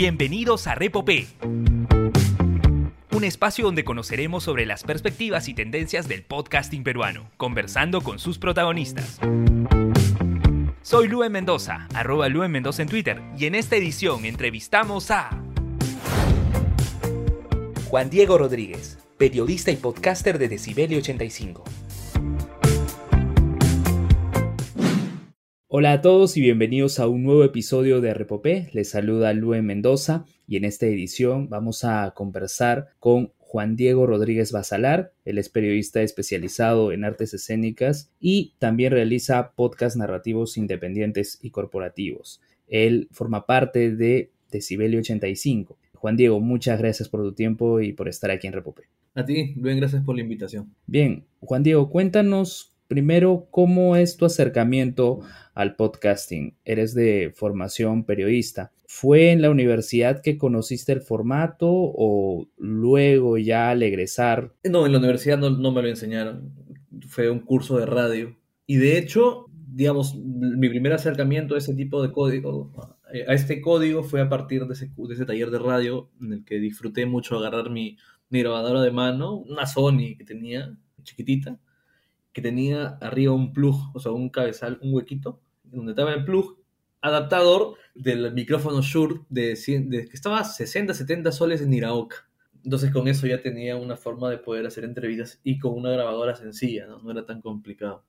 Bienvenidos a Repopé, un espacio donde conoceremos sobre las perspectivas y tendencias del podcasting peruano, conversando con sus protagonistas. Soy Lue Mendoza, arroba Lue Mendoza en Twitter, y en esta edición entrevistamos a Juan Diego Rodríguez, periodista y podcaster de Decibelio 85. Hola a todos y bienvenidos a un nuevo episodio de Repopé. Les saluda Lue Mendoza y en esta edición vamos a conversar con Juan Diego Rodríguez Basalar. Él es periodista especializado en artes escénicas y también realiza podcasts narrativos independientes y corporativos. Él forma parte de Decibelio 85. Juan Diego, muchas gracias por tu tiempo y por estar aquí en Repopé. A ti, bien, gracias por la invitación. Bien, Juan Diego, cuéntanos Primero, ¿cómo es tu acercamiento al podcasting? Eres de formación periodista. ¿Fue en la universidad que conociste el formato o luego ya al egresar? No, en la universidad no, me lo enseñaron. Fue un curso de radio. Y de hecho, digamos, mi primer acercamiento a ese tipo de código, este fue a partir de ese, de ese taller de radio en el que disfruté mucho agarrar mi, mi grabadora de mano, una Sony que tenía, chiquitita, que tenía arriba un plug, o sea, un cabezal, un huequito, donde estaba el plug adaptador del micrófono Shure de, que estaba a 60, 70 soles en Iraoka. Entonces con eso ya tenía una forma de poder hacer entrevistas y con una grabadora sencilla, ¿no? No era tan complicado.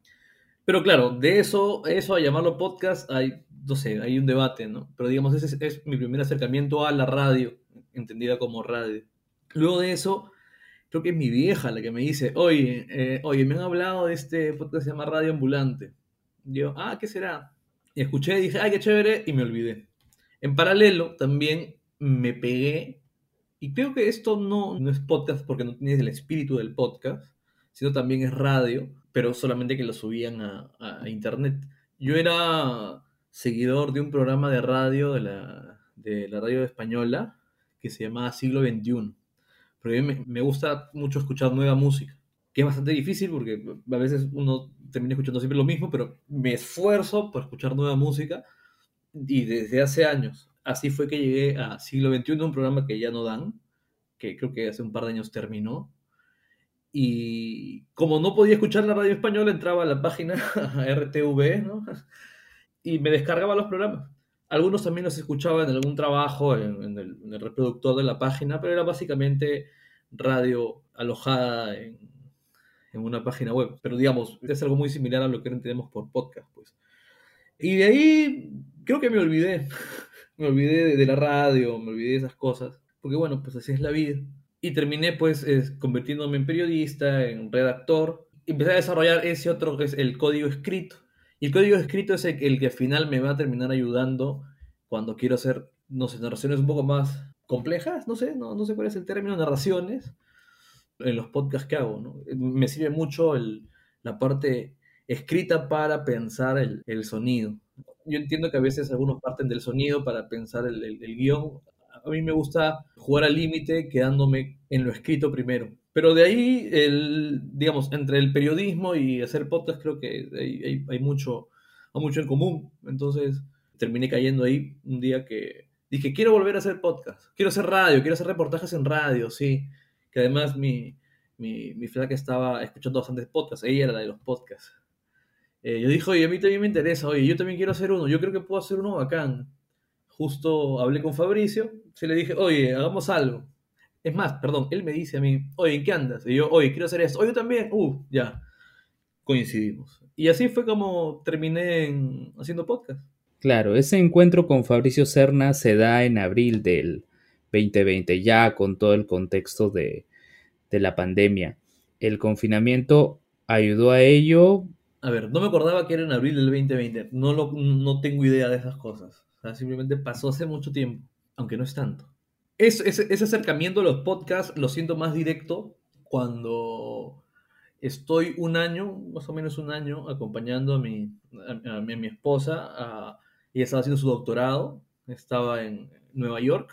Pero claro, de eso, eso a llamarlo podcast, hay, no sé, hay un debate, ¿no? Pero digamos, ese es, es mi primer acercamiento a la radio, entendida como radio. Luego de eso, creo que es mi vieja la que me dice, oye, eh, oye, me han hablado de este podcast que se llama Radio Ambulante. yo, ah, ¿qué será? Y escuché y dije, ay, qué chévere, y me olvidé. En paralelo, también me pegué, y creo que esto no, no es podcast porque no tienes el espíritu del podcast, sino también es radio, pero solamente que lo subían a, a internet. Yo era seguidor de un programa de radio de la, de la radio española que se llamaba Siglo XXI pero a mí me, gusta mucho escuchar nueva música, que es bastante difícil porque a veces uno termina escuchando siempre lo mismo, pero me esfuerzo por escuchar nueva música y desde hace años. Así fue que llegué a Siglo XXI, un programa que ya no dan, que creo que hace un par de años terminó. Y como no podía escuchar la radio española, entraba a la página RTV, ¿no? Y me descargaba los programas. Algunos también los escuchaba en algún trabajo, en, el, reproductor de la página, pero era básicamente radio alojada en, una página web. Pero digamos, es algo muy similar a lo que entendemos por podcast, pues. Y de ahí creo que me olvidé. me olvidé de, la radio, me olvidé de esas cosas. Porque bueno, pues así es la vida. Y terminé pues convirtiéndome en periodista, en redactor. Y empecé a desarrollar ese otro que es el código escrito y el código escrito es el, que al final me va a terminar ayudando cuando quiero hacer, narraciones un poco más complejas, no sé, no, no sé cuál es el término, narraciones, en los podcasts que hago, ¿no? Me sirve mucho la parte escrita para pensar el, sonido. Yo entiendo que a veces algunos parten del sonido para pensar el, el guion. A mí me gusta jugar al límite quedándome en lo escrito primero. Pero de ahí, el, digamos, entre el periodismo y hacer podcast, creo que hay, hay, mucho, hay mucho en común. Entonces, terminé cayendo ahí un día que dije, quiero volver a hacer podcast, quiero hacer radio, quiero hacer reportajes en radio, sí. Que además mi, mi, mi flaca estaba escuchando bastantes podcasts, ella era la de los podcasts. Eh, yo dije, oye, a mí también me interesa, oye, yo también quiero hacer uno, yo creo que puedo hacer uno bacán. Justo hablé con Fabricio, se le dije, oye, hagamos algo. Es más, perdón, él me dice a mí, oye, ¿en qué andas? Y yo, oye, quiero hacer esto. Oye, yo también. Uh, ya. Coincidimos. Y así fue como terminé haciendo podcast. Claro, ese encuentro con Fabricio Serna se da en abril del 2020, ya con todo el contexto de, de la pandemia. ¿El confinamiento ayudó a ello? A ver, no me acordaba que era en abril del 2020. No, lo, no tengo idea de esas cosas. O sea, simplemente pasó hace mucho tiempo, aunque no es tanto ese acercamiento a los podcasts lo siento más directo cuando estoy un año, más o menos un año, acompañando a mi, a, mi, esposa. ella estaba haciendo su doctorado, estaba en Nueva York,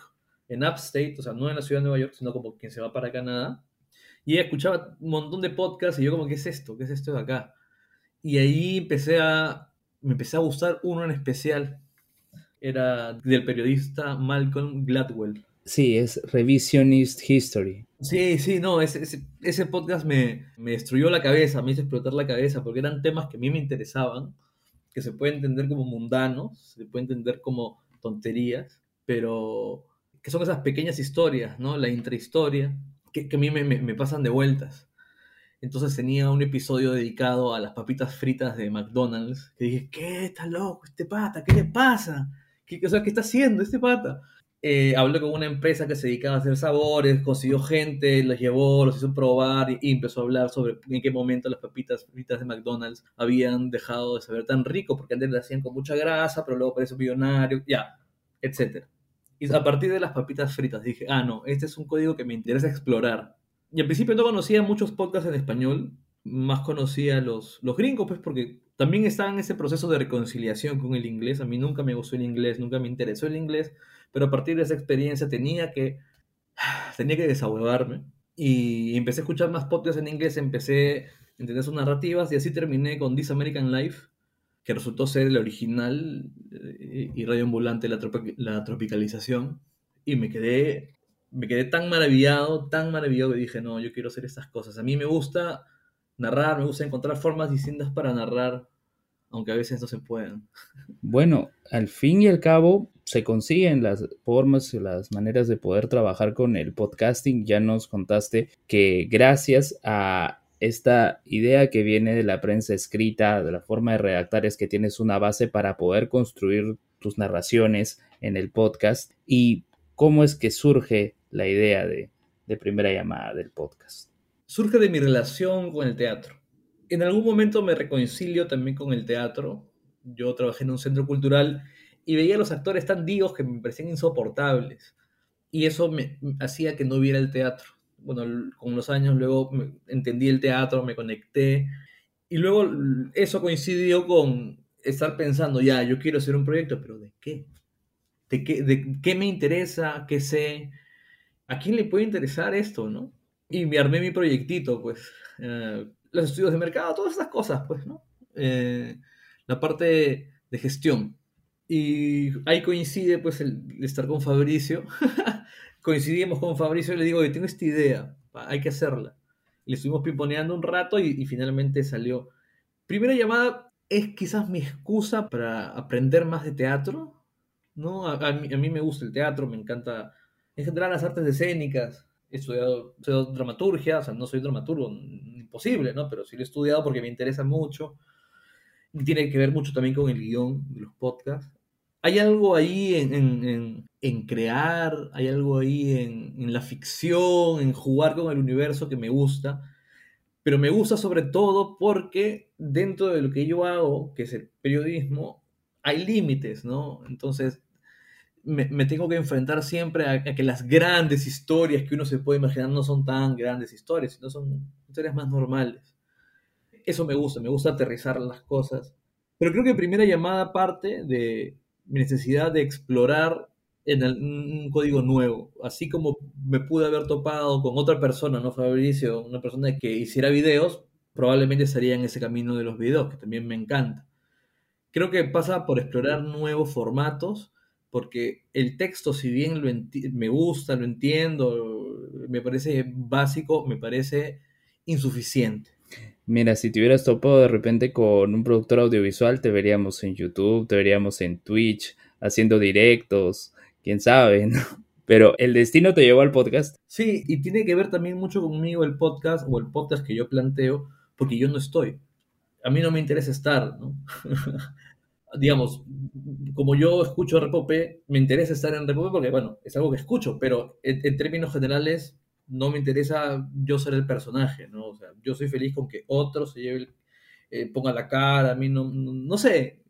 en Upstate, o sea, no en la ciudad de Nueva York, sino como quien se va para Canadá. Y ella escuchaba un montón de podcasts y yo como, ¿qué es esto? ¿Qué es esto de acá? Y ahí empecé a, me empecé a gustar uno en especial era del periodista Malcolm Gladwell. Sí, es Revisionist History. Sí, sí, no, ese, ese, podcast me, me, destruyó la cabeza, me hizo explotar la cabeza, porque eran temas que a mí me interesaban, que se puede entender como mundanos, se puede entender como tonterías, pero que son esas pequeñas historias, ¿no? La intrahistoria, que, a mí me, me, me, pasan de vueltas. Entonces tenía un episodio dedicado a las papitas fritas de McDonald's, que dije, ¿qué? ¿Está loco este pata? ¿Qué le pasa? ¿Qué, o sea, ¿qué está haciendo este pata? Eh, habló con una empresa que se dedicaba a hacer sabores, consiguió gente, los llevó, los hizo probar y, empezó a hablar sobre en qué momento las papitas fritas de McDonald's habían dejado de saber tan rico, porque antes las hacían con mucha grasa, pero luego pareció millonario, ya, etc. Y a partir de las papitas fritas dije, ah, no, este es un código que me interesa explorar. Y al principio no conocía muchos podcasts en español, más conocía los, los gringos, pues porque también estaba en ese proceso de reconciliación con el inglés. A mí nunca me gustó el inglés, nunca me interesó el inglés pero a partir de esa experiencia tenía que, tenía que desahogarme y empecé a escuchar más podcasts en inglés, empecé a entender sus narrativas y así terminé con This American Life, que resultó ser el original eh, y Radio Ambulante, la, la tropicalización, y me quedé, me quedé tan maravillado, tan maravillado que dije, no, yo quiero hacer estas cosas. A mí me gusta narrar, me gusta encontrar formas distintas para narrar, aunque a veces no se puedan. Bueno, al fin y al cabo, se consiguen las formas y las maneras de poder trabajar con el podcasting. Ya nos contaste que gracias a esta idea que viene de la prensa escrita, de la forma de redactar, es que tienes una base para poder construir tus narraciones en el podcast. ¿Y cómo es que surge la idea de, de primera llamada del podcast? Surge de mi relación con el teatro. En algún momento me reconcilio también con el teatro. Yo trabajé en un centro cultural y veía a los actores tan digos que me parecían insoportables. Y eso me hacía que no viera el teatro. Bueno, con los años luego entendí el teatro, me conecté. Y luego eso coincidió con estar pensando, ya, yo quiero hacer un proyecto, pero ¿de qué? ¿De qué, de qué me interesa? ¿Qué sé? ¿A quién le puede interesar esto, no? Y me armé mi proyectito, pues. Eh, los estudios de mercado, todas esas cosas, pues, ¿no? Eh, la parte de gestión. Y ahí coincide pues el, estar con Fabricio. Coincidimos con Fabricio y le digo, oye, tengo esta idea, hay que hacerla. Le estuvimos pimponeando un rato y, finalmente salió. Primera llamada es quizás mi excusa para aprender más de teatro. ¿no? A, mí, a, mí, me gusta el teatro, me encanta en general las artes escénicas. He estudiado, he dramaturgia, o sea, no soy dramaturgo, imposible, ¿no? Pero sí lo he estudiado porque me interesa mucho. Tiene que ver mucho también con el guion de los podcasts hay algo ahí en, crear, hay algo ahí en, la ficción, en jugar con el universo que me gusta, pero me gusta sobre todo porque dentro de lo que yo hago, que es el periodismo, hay límites, ¿no? Entonces, me, tengo que enfrentar siempre a, a, que las grandes historias que uno se puede imaginar no son tan grandes historias, sino son historias más normales. Eso me gusta, me gusta aterrizar las cosas. Pero creo que primera llamada parte de, mi necesidad de explorar en un código nuevo, así como me pude haber topado con otra persona, ¿no? Fabricio, una persona que hiciera videos, probablemente estaría en ese camino de los videos, que también me encanta. Creo que pasa por explorar nuevos formatos, porque el texto, si bien lo me gusta, lo entiendo, me parece básico, me parece insuficiente. Mira, si te hubieras topado de repente con un productor audiovisual, te veríamos en YouTube, te veríamos en Twitch, haciendo directos, quién sabe, ¿no? Pero el destino te llevó al podcast. Sí, y tiene que ver también mucho conmigo el podcast o el podcast que yo planteo, porque yo no estoy. A mí no me interesa estar, ¿no? Digamos, como yo escucho Repopé, me interesa estar en Repopé porque, bueno, es algo que escucho, pero en términos generales no me interesa yo ser el personaje, ¿no? O sea, yo soy feliz con que otro se lleve, eh, ponga la cara, a mí no, no, sé,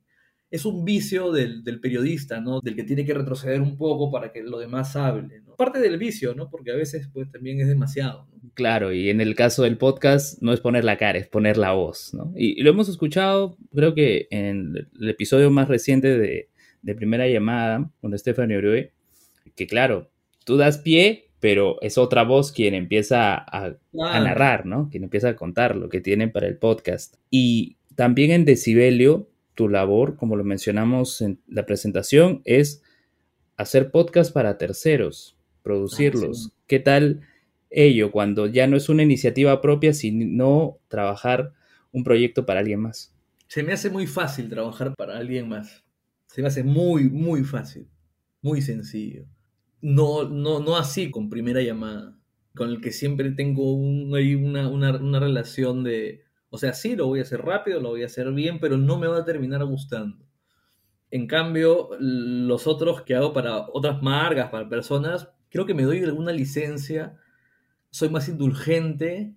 es un vicio del, periodista, ¿no? Del que tiene que retroceder un poco para que lo demás hable, ¿no? Parte del vicio, ¿no? Porque a veces, pues, también es demasiado. Claro, y en el caso del podcast no es poner la cara, es poner la voz, ¿no? Y, lo hemos escuchado, creo que en el episodio más reciente de, de Primera Llamada, con Stephanie Orue, que claro, tú das pie pero es otra voz quien empieza a, narrar, ¿no? Quien empieza a contar lo que tienen para el podcast. Y también en Decibelio tu labor, como lo mencionamos en la presentación, es hacer podcast para terceros, producirlos. Ah, ¿Qué tal ello cuando ya no es una iniciativa propia, sino trabajar un proyecto para alguien más? Se me hace muy fácil trabajar para alguien más. Se me hace muy, muy fácil. Muy sencillo. No, no, no así con primera llamada, con el que siempre tengo una, una relación de, o sea, sí, lo voy a hacer rápido, lo voy a hacer bien, pero no me va a terminar gustando. En cambio, los otros que hago para otras marcas, para personas, creo que me doy alguna licencia, soy más indulgente.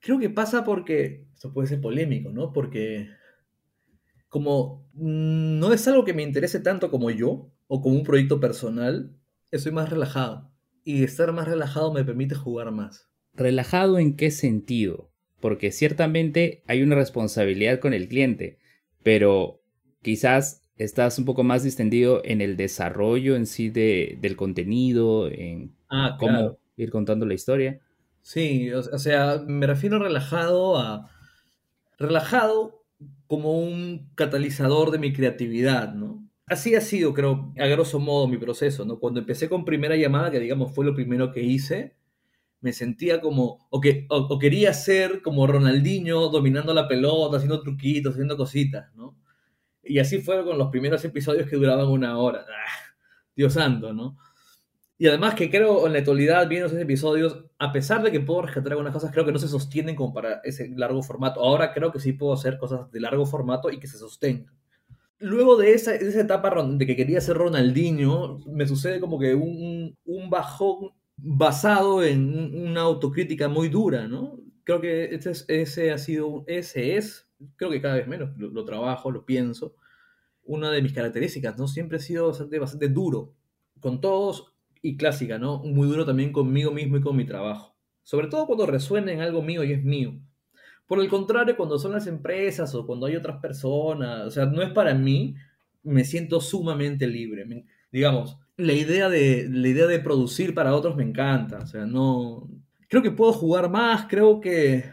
Creo que pasa porque, esto puede ser polémico, ¿no? Porque como no es algo que me interese tanto como yo o como un proyecto personal, estoy más relajado. Y estar más relajado me permite jugar más. ¿Relajado en qué sentido? Porque ciertamente hay una responsabilidad con el cliente, pero quizás estás un poco más distendido en el desarrollo en sí de, del contenido, en ah, cómo ir contando la historia. Sí, o, sea, me refiero relajado a... Relajado como un catalizador de mi creatividad, ¿no? Así ha sido, creo, a grosso modo mi proceso, ¿no? Cuando empecé con primera llamada, que digamos fue lo primero que hice, me sentía como, o, que, o quería ser como Ronaldinho dominando la pelota, haciendo truquitos, haciendo cositas, ¿no? Y así fueron con los primeros episodios que duraban una hora. Ah, Dios santo, ¿no? Y además que creo en la actualidad, viendo esos episodios, a pesar de que puedo rescatar algunas cosas, creo que no se sostienen como para ese largo formato. Ahora creo que sí puedo hacer cosas de largo formato y que se sostengan. Luego de esa, esa etapa de que quería ser Ronaldinho, me sucede como que un, un bajón basado en una autocrítica muy dura, ¿no? Creo que ese, ese ha sido, ese es creo que cada vez menos, lo, trabajo, lo pienso. Una de mis características, ¿no? Siempre he sido bastante, bastante duro con todos y clásica, ¿no? Muy duro también conmigo mismo y con mi trabajo. Sobre todo cuando resuena en algo mío y es mío. Por el contrario, cuando son las empresas o cuando hay otras personas, o sea, no es para mí, me siento sumamente libre. digamos, la idea, de, la idea de producir para otros me encanta. O sea, no... Creo que puedo jugar más, creo que...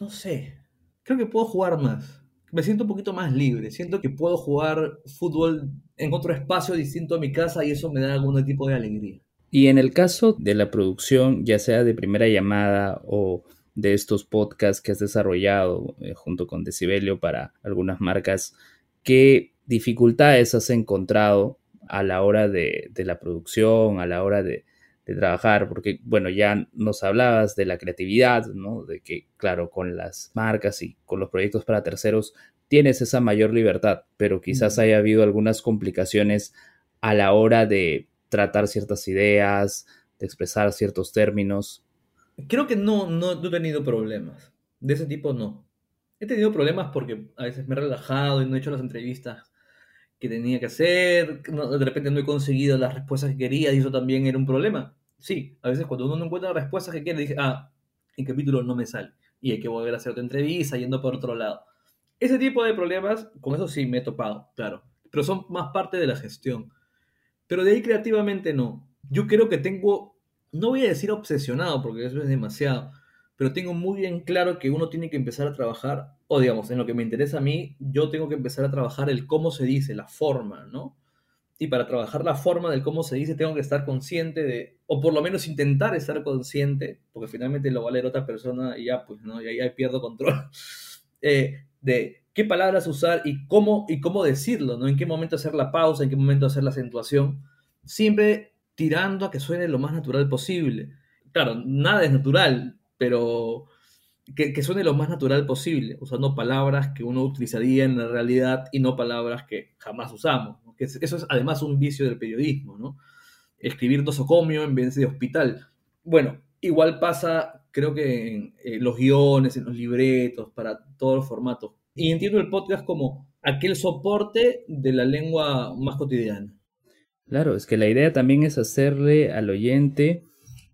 No sé, creo que puedo jugar más. Me siento un poquito más libre. Siento que puedo jugar fútbol en otro espacio distinto a mi casa y eso me da algún tipo de alegría. Y en el caso de la producción, ya sea de primera llamada o de estos podcasts que has desarrollado eh, junto con Decibelio para algunas marcas, ¿qué dificultades has encontrado a la hora de la producción, a la hora de, de trabajar, porque bueno, ya nos hablabas de la creatividad, ¿no? De que, claro, con las marcas y con los proyectos para terceros tienes esa mayor libertad, pero quizás haya habido algunas complicaciones a la hora de tratar ciertas ideas, de expresar ciertos términos. Creo que no, no, he tenido problemas. De ese tipo no. He tenido problemas porque a veces me he relajado y no he hecho las entrevistas que tenía que hacer, de repente no he conseguido las respuestas que quería y eso también era un problema sí, a veces cuando uno no encuentra la respuesta que quiere, dice, ah, el capítulo no me sale. Y hay que volver a hacer otra entrevista yendo por otro lado. Ese tipo de problemas, con eso sí me he topado, claro. Pero son más parte de la gestión. Pero de ahí creativamente no. Yo creo que tengo, no voy a decir obsesionado, porque eso es demasiado, pero tengo muy bien claro que uno tiene que empezar a trabajar, o digamos, en lo que me interesa a mí, yo tengo que empezar a trabajar el cómo se dice, la forma, ¿no? y para trabajar la forma del cómo se dice tengo que estar consciente de, o por lo menos intentar estar consciente, porque finalmente lo va a leer otra persona y ya, pues, ¿no? Y ahí pierdo control, eh, de qué palabras usar y cómo, y cómo decirlo, ¿no? En qué momento hacer la pausa, en qué momento hacer la acentuación, siempre tirando a que suene lo más natural posible. Claro, nada es natural, pero que, suene lo más natural posible, usando palabras que uno utilizaría en la realidad y no palabras que jamás usamos que eso es además un vicio del periodismo, ¿no? Escribir nosocomio en vez de hospital. Bueno, igual pasa, creo que en, los guiones, en los libretos, para todos los formatos. Y entiendo el podcast como aquel soporte de la lengua más cotidiana. Claro, es que la idea también es hacerle al oyente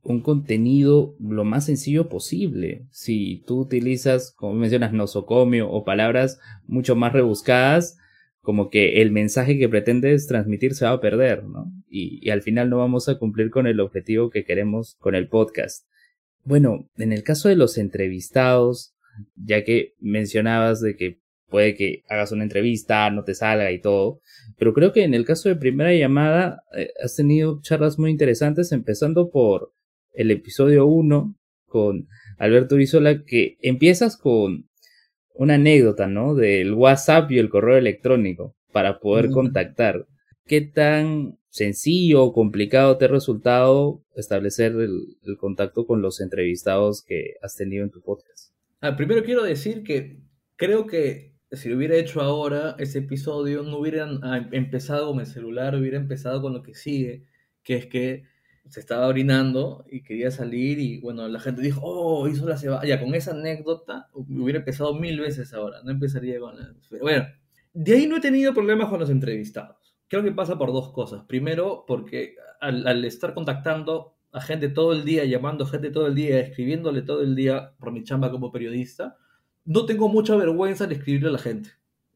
un contenido lo más sencillo posible. Si tú utilizas, como mencionas, nosocomio o palabras mucho más rebuscadas, como que el mensaje que pretendes transmitir se va a perder, ¿no? Y, al final no vamos a cumplir con el objetivo que queremos con el podcast. Bueno, en el caso de los entrevistados, ya que mencionabas de que puede que hagas una entrevista, no te salga y todo. Pero creo que en el caso de primera llamada eh, has tenido charlas muy interesantes, empezando por el episodio 1 con Alberto Urizola, que empiezas con una anécdota, ¿no? Del WhatsApp y el correo electrónico para poder contactar. ¿Qué tan sencillo o complicado te ha resultado establecer el, contacto con los entrevistados que has tenido en tu podcast? Ah, primero quiero decir que creo que si lo hubiera hecho ahora, ese episodio no hubiera ah, empezado con el celular, hubiera empezado con lo que sigue, que es que se estaba orinando y quería salir y bueno, la gente dijo, oh, hizo la cebada. Ya, con esa anécdota hubiera empezado mil veces ahora, no empezaría con la... Bueno, de ahí no he tenido problemas con los entrevistados. Creo que pasa por dos cosas. Primero, porque al, estar contactando a gente todo el día, llamando gente todo el día, escribiéndole todo el día por mi chamba como periodista, no tengo mucha vergüenza de escribirle a la gente.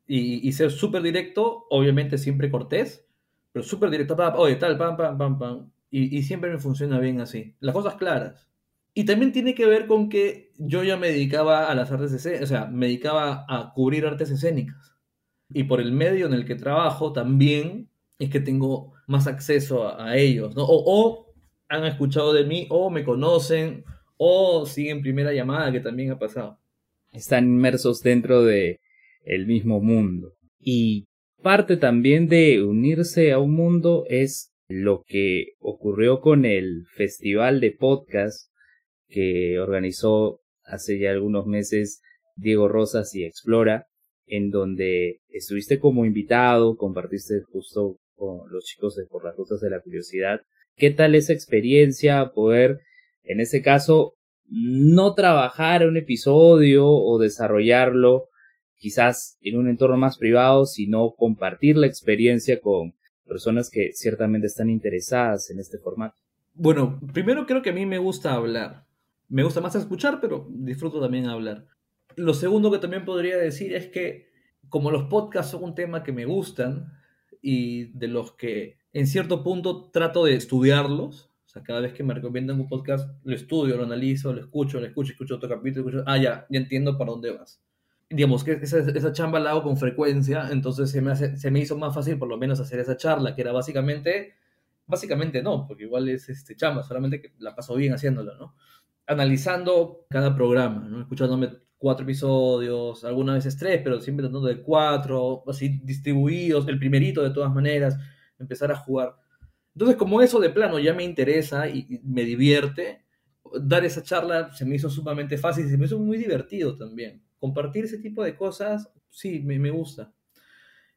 Y, ser súper directo, obviamente siempre cortés, pero súper directo, oye, tal, pam, pam, pam, pam y, siempre me funciona bien así. Las cosas claras. Y también tiene que ver con que yo ya me dedicaba a las artes escénicas, o sea, me dedicaba a cubrir artes escénicas. Y por el medio en el que trabajo también es que tengo más acceso a, ellos. O, han escuchado de mí, o me conocen, o siguen primera llamada, que también ha pasado. Están inmersos dentro de el mismo mundo. Y parte también de unirse a un mundo es lo que ocurrió con el festival de podcast que organizó hace ya algunos meses Diego Rosas y Explora, en donde estuviste como invitado, compartiste justo con los chicos de Por las Rutas de la Curiosidad. ¿Qué tal esa experiencia poder, en ese caso, no trabajar un episodio o desarrollarlo quizás en un entorno más privado, sino compartir la experiencia con personas que ciertamente están interesadas en este formato? Bueno, primero creo que a mí me gusta hablar. Me gusta más escuchar, pero disfruto también hablar. Lo segundo que también podría decir es que como los podcasts son un tema que me gustan y de los que en cierto punto trato de estudiarlos, o sea, cada vez que me recomiendan un podcast, lo estudio, lo analizo, lo escucho, lo escucho, escucho otro capítulo, escucho, ah, ya, ya entiendo para dónde vas digamos que esa, esa, chamba la hago con frecuencia, entonces se me, se me hizo más fácil por lo menos hacer esa charla, que era básicamente, básicamente no, porque igual es este chamba, solamente que la paso bien haciéndolo, ¿no? Analizando cada programa, ¿no? Escuchándome cuatro episodios, algunas veces tres, pero siempre tratando de cuatro, así distribuidos, el primerito de todas maneras, empezar a jugar. Entonces, como eso de plano ya me interesa y me divierte, dar esa charla se me hizo sumamente fácil y se me hizo muy divertido también compartir ese tipo de cosas, sí, me, me gusta.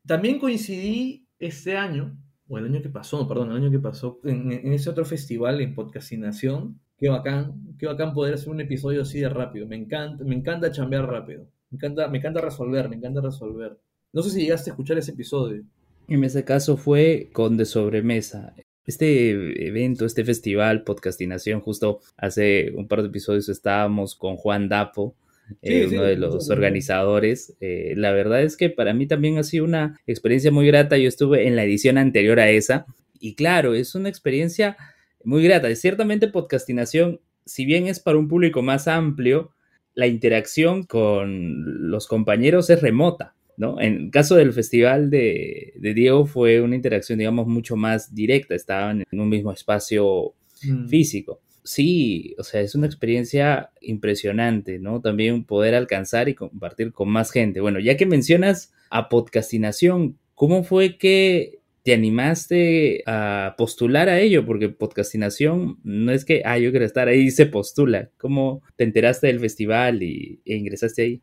También coincidí este año, o el año que pasó, perdón, el año que pasó, en, ese otro festival en podcastinación. Qué bacán, qué bacán poder hacer un episodio así de rápido. Me encanta, me encanta chambear rápido. Me encanta, me encanta resolver, me encanta resolver. No sé si llegaste a escuchar ese episodio. En ese caso fue con De Sobremesa. Este evento, este festival, podcastinación, justo hace un par de episodios estábamos con Juan Dapo, eh, uno de los organizadores. Eh, la verdad es que para mí también ha sido una experiencia muy grata. Yo estuve en la edición anterior a esa y claro, es una experiencia muy grata. Ciertamente podcastinación, si bien es para un público más amplio, la interacción con los compañeros es remota. ¿No? En caso del festival de, de Diego fue una interacción, digamos, mucho más directa. Estaban en un mismo espacio mm. físico sí, o sea, es una experiencia impresionante, ¿no? También poder alcanzar y compartir con más gente. Bueno, ya que mencionas a podcastinación, ¿cómo fue que te animaste a postular a ello? Porque podcastinación no es que, ah, yo quiero estar ahí, se postula. ¿Cómo te enteraste del festival y, e ingresaste ahí?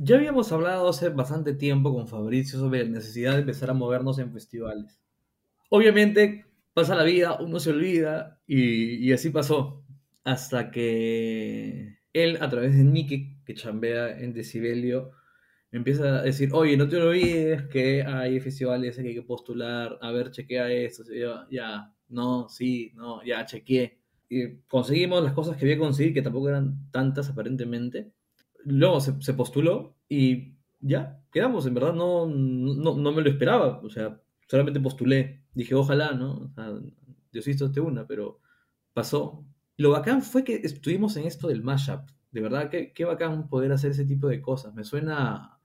Ya habíamos hablado hace bastante tiempo con Fabricio sobre la necesidad de empezar a movernos en festivales. Obviamente, pasa la vida, uno se olvida y, así pasó. Hasta que él, a través de Nicky, que chambea en Decibelio, me empieza a decir, oye, no te olvides que hay festivales que hay que postular, a ver, chequea esto. ya, no, sí, no, ya, chequeé. Y conseguimos las cosas que había conseguido, que tampoco eran tantas aparentemente. Luego se, postuló y ya, quedamos. En verdad no, no, no me lo esperaba. O sea, solamente postulé. Dije, ojalá, ¿no? O sea, Diosito este una, pero pasó. Lo bacán fue que estuvimos en esto del mashup. De verdad, qué, qué bacán poder hacer ese tipo de cosas. Me suena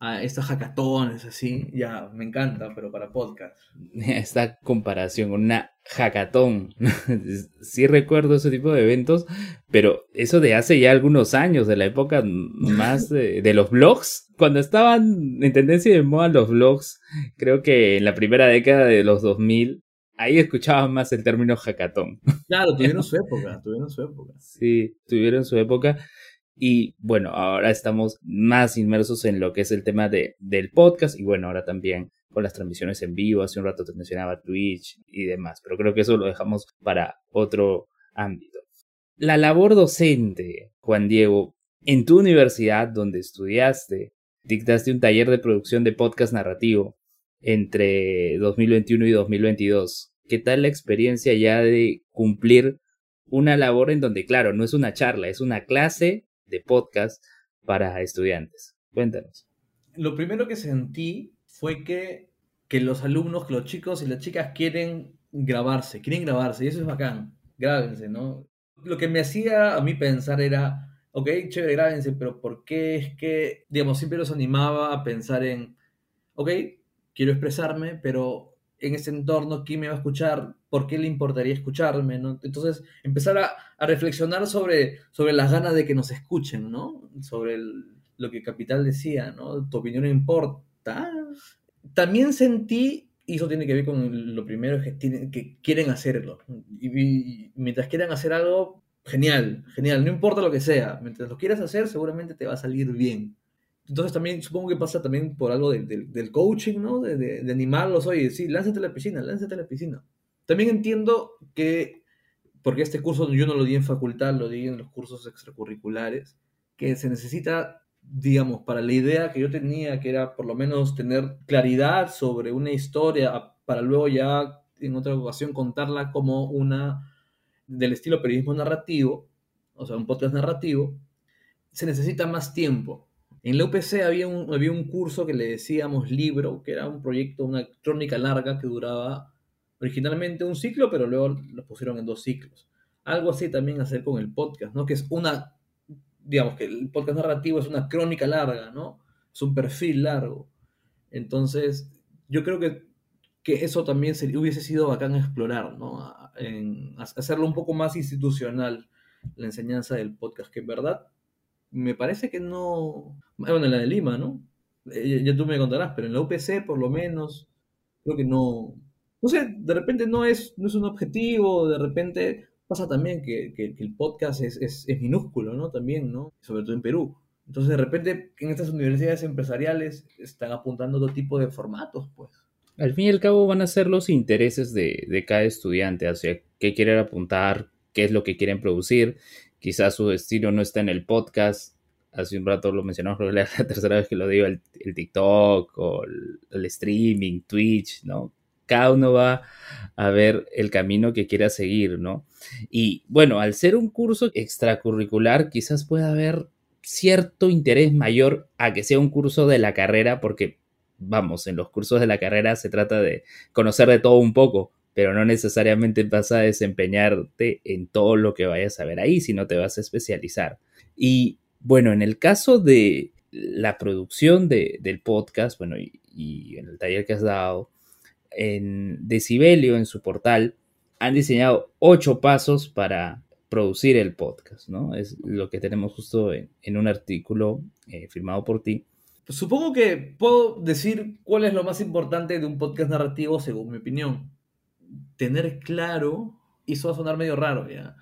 a estas hackatones así, ya, me encanta, pero para podcast. Esta comparación, una hackatón. sí recuerdo ese tipo de eventos, pero eso de hace ya algunos años, de la época más de, de los blogs, cuando estaban en tendencia de moda los blogs, creo que en la primera década de los 2000, ahí escuchaban más el término hackatón. Claro, tuvieron su época, tuvieron su época. Sí, tuvieron su época. Y bueno, ahora estamos más inmersos en lo que es el tema de, del podcast y bueno, ahora también con las transmisiones en vivo. Hace un rato te mencionaba Twitch y demás, pero creo que eso lo dejamos para otro ámbito. La labor docente, Juan Diego, en tu universidad donde estudiaste, dictaste un taller de producción de podcast narrativo entre 2021 y 2022. ¿Qué tal la experiencia ya de cumplir una labor en donde, claro, no es una charla, es una clase de podcast para estudiantes? Cuéntanos. Lo primero que sentí fue que, que los alumnos, que los chicos y las chicas quieren grabarse, quieren grabarse, y eso es bacán, grábense, ¿no? Lo que me hacía a mí pensar era, ok, chévere, grábense, pero ¿por qué es que, digamos, siempre los animaba a pensar en, ok, quiero expresarme, pero en ese entorno, ¿quién me va a escuchar? ¿Por qué le importaría escucharme? Entonces, empezar a, reflexionar sobre, sobre las ganas de que nos escuchen, ¿no? Sobre lo que Capital decía, ¿no? Tu opinión importa. También sentí, y eso tiene que ver con lo primero, que, tienen, que quieren hacerlo. Y, y, mientras quieran hacer algo, genial, genial, no importa lo que sea. Mientras lo quieras hacer, seguramente te va a salir bien. Entonces también supongo que pasa también por algo de, de, del coaching, ¿no? De, de, animarlos, oye, sí, lánzate a la piscina, lánzate a la piscina. También entiendo que, porque este curso yo no lo di en facultad, lo di en los cursos extracurriculares, que se necesita, digamos, para la idea que yo tenía, que era por lo menos tener claridad sobre una historia, para luego ya en otra ocasión contarla como una del estilo periodismo narrativo, o sea, un podcast narrativo, se necesita más tiempo en la UPC había un, había un curso que le decíamos libro, que era un proyecto, una crónica larga que duraba originalmente un ciclo, pero luego lo pusieron en dos ciclos. Algo así también hacer con el podcast, ¿no? Que es una, digamos que el podcast narrativo es una crónica larga, ¿no? Es un perfil largo. Entonces, yo creo que, que eso también hubiese sido bacán explorar, ¿no? Hacerlo un poco más institucional, la enseñanza del podcast, que en verdad me parece que no. Bueno, en la de Lima, ¿no? Eh, ya, tú me contarás, pero en la UPC, por lo menos, creo que no. No sé, de repente no es, no es un objetivo, de repente pasa también que, que, el podcast es, es, es, minúsculo, ¿no? También, ¿no? Sobre todo en Perú. Entonces, de repente, en estas universidades empresariales están apuntando otro tipo de formatos, pues. Al fin y al cabo van a ser los intereses de, de cada estudiante, hacia qué quieren apuntar, qué es lo que quieren producir quizás su estilo no está en el podcast. Hace un rato lo mencionamos, que es la tercera vez que lo digo, el, el TikTok o el, el, streaming, Twitch, ¿no? Cada uno va a ver el camino que quiera seguir, ¿no? Y bueno, al ser un curso extracurricular, quizás pueda haber cierto interés mayor a que sea un curso de la carrera, porque, vamos, en los cursos de la carrera se trata de conocer de todo un poco, pero no necesariamente vas a desempeñarte en todo lo que vayas a ver ahí, sino te vas a especializar. Y bueno, en el caso de la producción de, del podcast, bueno, y, en el taller que has dado, en Decibelio, en su portal, han diseñado ocho pasos para producir el podcast, ¿no? Es lo que tenemos justo en, en un artículo eh, firmado por ti. Supongo que puedo decir cuál es lo más importante de un podcast narrativo según mi opinión tener claro, y eso va a sonar medio raro ya,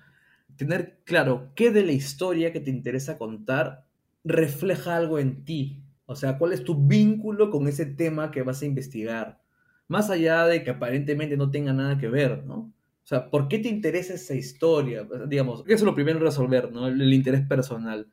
tener claro qué de la historia que te interesa contar refleja algo en ti. O sea, cuál es tu vínculo con ese tema que vas a investigar. Más allá de que aparentemente no tenga nada que ver, ¿no? O sea, ¿por qué te interesa esa historia? Digamos, eso es lo primero resolver, ¿no? El, el interés personal.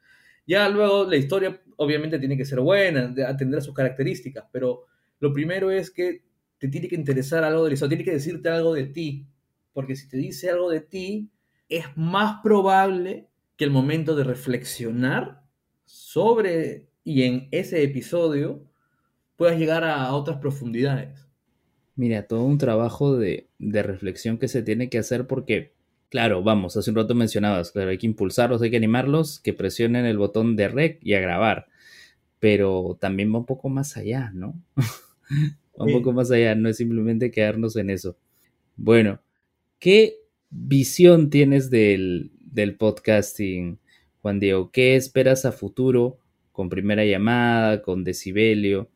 Ya luego la historia obviamente tiene que ser buena, atender sus características, pero lo primero es que te tiene que interesar algo de historia, tiene que decirte algo de ti, porque si te dice algo de ti, es más probable que el momento de reflexionar sobre y en ese episodio puedas llegar a otras profundidades. Mira, todo un trabajo de, de reflexión que se tiene que hacer porque, claro, vamos, hace un rato mencionabas, claro, hay que impulsarlos, hay que animarlos, que presionen el botón de rec y a grabar pero también va un poco más allá, ¿no? un poco más allá, no es simplemente quedarnos en eso. Bueno, ¿qué visión tienes del, del podcasting, Juan Diego? ¿Qué esperas a futuro con primera llamada, con decibelio?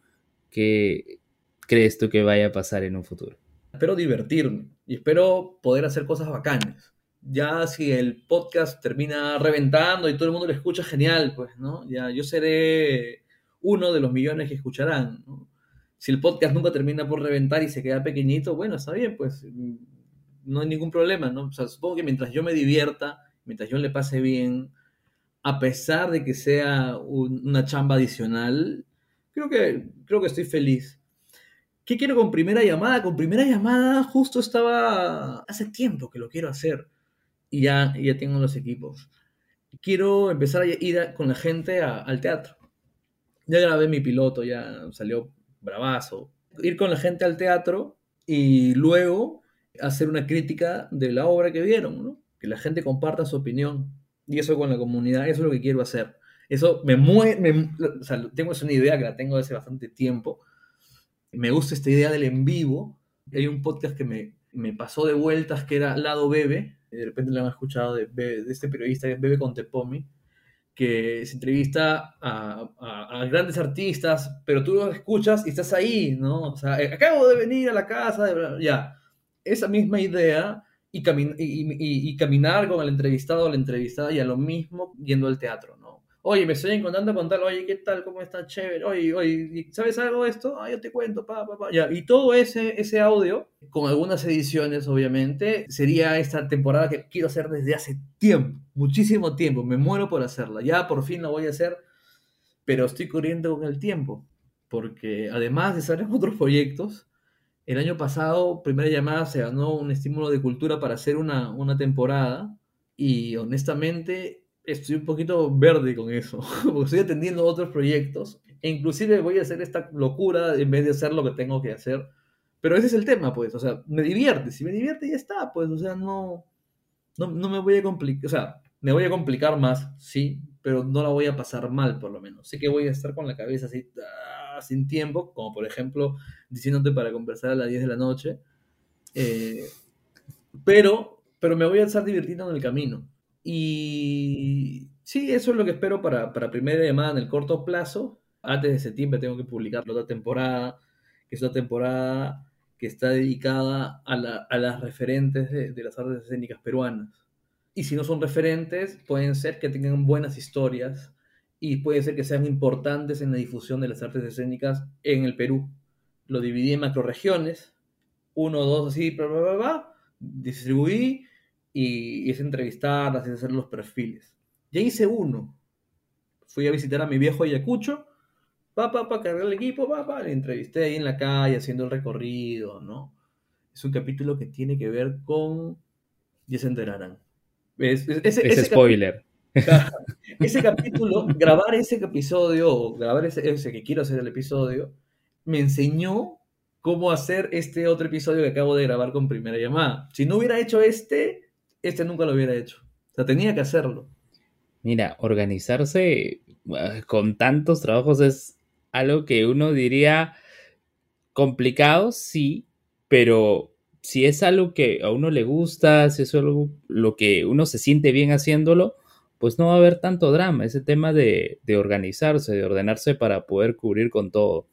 ¿Qué crees tú que vaya a pasar en un futuro? Espero divertirme y espero poder hacer cosas bacanas. Ya si el podcast termina reventando y todo el mundo lo escucha, genial, pues, ¿no? Ya yo seré uno de los millones que escucharán, ¿no? Si el podcast nunca termina por reventar y se queda pequeñito, bueno, está bien, pues no hay ningún problema, ¿no? O sea, supongo que mientras yo me divierta, mientras yo le pase bien, a pesar de que sea una chamba adicional, creo que, creo que estoy feliz. ¿Qué quiero con primera llamada? Con primera llamada justo estaba, hace tiempo que lo quiero hacer y ya, ya tengo los equipos. Quiero empezar a ir con la gente al teatro. Ya grabé mi piloto, ya salió bravazo. Ir con la gente al teatro y luego hacer una crítica de la obra que vieron, ¿no? Que la gente comparta su opinión. Y eso con la comunidad, eso es lo que quiero hacer. Eso me mueve, o sea, tengo esa una idea que la tengo desde bastante tiempo. Me gusta esta idea del en vivo. Hay un podcast que me, me pasó de vueltas que era Lado Bebe, de repente lo han escuchado de, este periodista Bebe Contepomi, que se entrevista a, a, grandes artistas, pero tú lo escuchas y estás ahí, ¿no? O sea, eh, acabo de venir a la casa, de... ya. Esa misma idea y, y, y, caminar con el entrevistado o la entrevistada y a lo mismo yendo al teatro. Oye, me estoy encontrando con tal, oye, ¿qué tal? ¿Cómo está? Chévere. Oye, oye, ¿sabes algo de esto? Ah, yo te cuento, pa, pa, pa. Ya. Y todo ese, ese audio, con algunas ediciones, obviamente, sería esta temporada que quiero hacer desde hace tiempo, muchísimo tiempo. Me muero por hacerla. Ya por fin la voy a hacer, pero estoy corriendo con el tiempo. Porque además de estar en otros proyectos, el año pasado, primera llamada, se ganó un estímulo de cultura para hacer una, una temporada. Y honestamente, estoy un poquito verde con eso, porque estoy atendiendo otros proyectos, e inclusive voy a hacer esta locura en vez de hacer lo que tengo que hacer. Pero ese es el tema, pues, o sea, me divierte, si me divierte ya está, pues, o sea, no, no, no me voy a complicar, o sea, me voy a complicar más, sí, pero no la voy a pasar mal, por lo menos. Sé que voy a estar con la cabeza así, ah, sin tiempo, como por ejemplo, diciéndote para conversar a las 10 de la noche, eh, pero, pero me voy a estar divirtiendo en el camino. Y sí, eso es lo que espero para, para primera llamada en el corto plazo. Antes de septiembre tengo que publicar la otra temporada, que es una temporada que está dedicada a, las referentes de, las artes escénicas peruanas. Y si no son referentes, pueden ser que tengan buenas historias y puede ser que sean importantes en la difusión de las artes escénicas en el Perú. Lo dividí en macroregiones, uno, dos, así, bla, bla, bla, distribuí y, es entrevistarlas y hacer los perfiles. Ya hice uno. Fui a visitar a mi viejo Ayacucho, pa, pa, pa, cargar el equipo, pa, pa, le entrevisté ahí en la calle haciendo el recorrido, ¿no? Es un capítulo que tiene que ver con... Ya se enterarán. Es, ese, spoiler. ese capítulo, grabar ese episodio, grabar ese, ese que quiero hacer el episodio, me enseñó cómo hacer este otro episodio que acabo de grabar con primera llamada. Si no hubiera hecho este, este nunca lo hubiera hecho. O sea, tenía que hacerlo. Mira, organizarse ah, con tantos trabajos es algo que uno diría complicado, sí, pero si es algo que a uno le gusta, si es algo lo que uno se siente bien haciéndolo, pues no va a haber tanto drama, ese tema de, de organizarse, de ordenarse para poder cubrir con todo.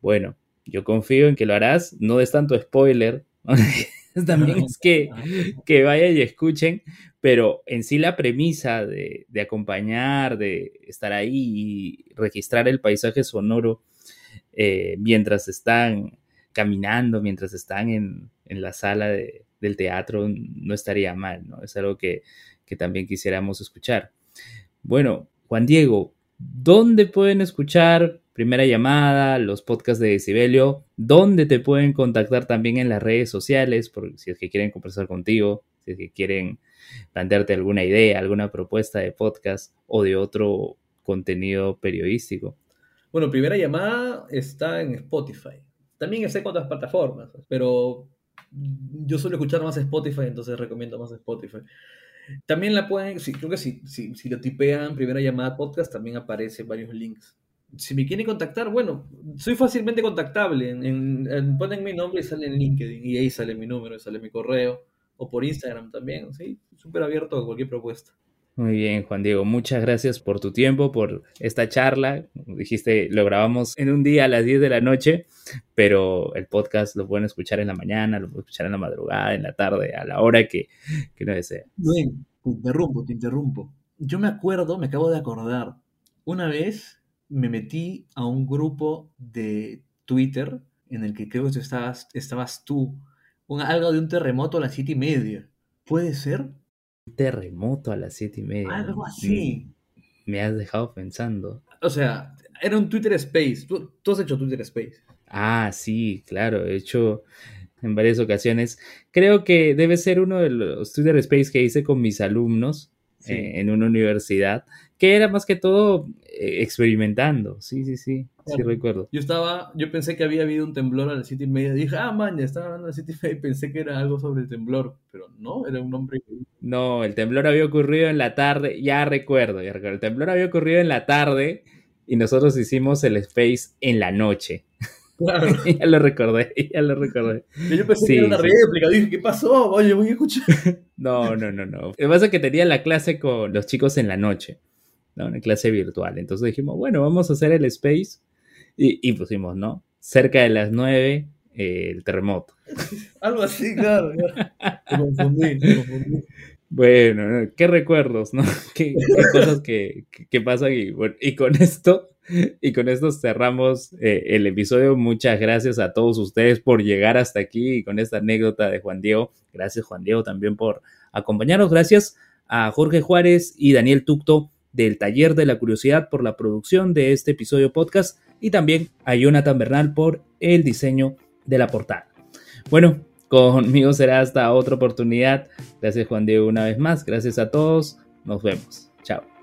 Bueno, yo confío en que lo harás, no es tanto spoiler, también es que, que vayan y escuchen, pero en sí la premisa de, acompañar, de estar ahí y registrar el paisaje sonoro eh, mientras están caminando, mientras están en, la sala del teatro, no estaría mal, ¿no? Es algo que, que también quisiéramos escuchar. Bueno, Juan Diego, ¿dónde pueden escuchar primera llamada, los podcasts de Decibelio, donde te pueden contactar también en las redes sociales, por si es que quieren conversar contigo, si es que quieren plantearte alguna idea, alguna propuesta de podcast o de otro contenido periodístico. Bueno, primera llamada está en Spotify. También en otras plataformas, pero yo suelo escuchar más Spotify, entonces recomiendo más Spotify. También la pueden, sí, creo que si, si lo tipean primera llamada podcast, también aparecen varios links si me quieren contactar, bueno, soy fácilmente contactable. En, ponen mi nombre y sale en LinkedIn, y ahí sale mi número, sale mi correo, o por Instagram también, ¿sí? Súper abierto a cualquier propuesta. Muy bien, Juan Diego, muchas gracias por tu tiempo, por esta charla. Dijiste, lo grabamos en un día a las 10 de la noche, pero el podcast lo pueden escuchar en la mañana, lo pueden escuchar en la madrugada, en la tarde, a la hora que, que no deseen. Bien, te interrumpo, te interrumpo. Yo me acuerdo, me acabo de acordar, una vez me metí a un grupo de Twitter en el que creo que estabas, estabas tú, algo de un terremoto a las siete y media. ¿Puede ser? terremoto a las siete y media. Algo así. Me, has dejado pensando. O sea, era un Twitter Space. ¿Tú, has hecho Twitter Space. Ah, sí, claro. He hecho en varias ocasiones. Creo que debe ser uno de los Twitter Space que hice con mis alumnos eh, en una universidad, que era más que todo eh, experimentando. Sí, sí, sí. Sí, recuerdo. Yo estaba, yo pensé que había habido un temblor a las siete y media. Dije, ah, man, ya estaba hablando a las siete y media y pensé que era algo sobre el temblor. Pero no, era un nombre. No, el temblor había ocurrido en la tarde. Ya recuerdo, ya recuerdo. El temblor había ocurrido en la tarde y nosotros hicimos el space en la noche. Claro. ya lo recordé, ya lo recordé. Yo pensé que era una réplica, dije, ¿qué pasó? Oye, voy a escuchar. no, no, no, no. Lo que pasa es que tenía la clase con los chicos en la noche, ¿no? Una clase virtual. Entonces dijimos, bueno, vamos a hacer el space y, pusimos, ¿no? Cerca de las 9, eh, el terremoto. Algo así, claro. Confundí, confundí. Bueno, qué recuerdos, ¿no? Qué, cosas que, pasan y, y con esto y con esto cerramos eh, el episodio. Muchas gracias a todos ustedes por llegar hasta aquí y con esta anécdota de Juan Diego. Gracias Juan Diego también por acompañarnos. Gracias a Jorge Juárez y Daniel Tucto del Taller de la Curiosidad por la producción de este episodio podcast y también a Jonathan Bernal por el diseño de la portada. Bueno, conmigo será hasta otra oportunidad. Gracias Juan Diego una vez más. Gracias a todos. Nos vemos. Chao.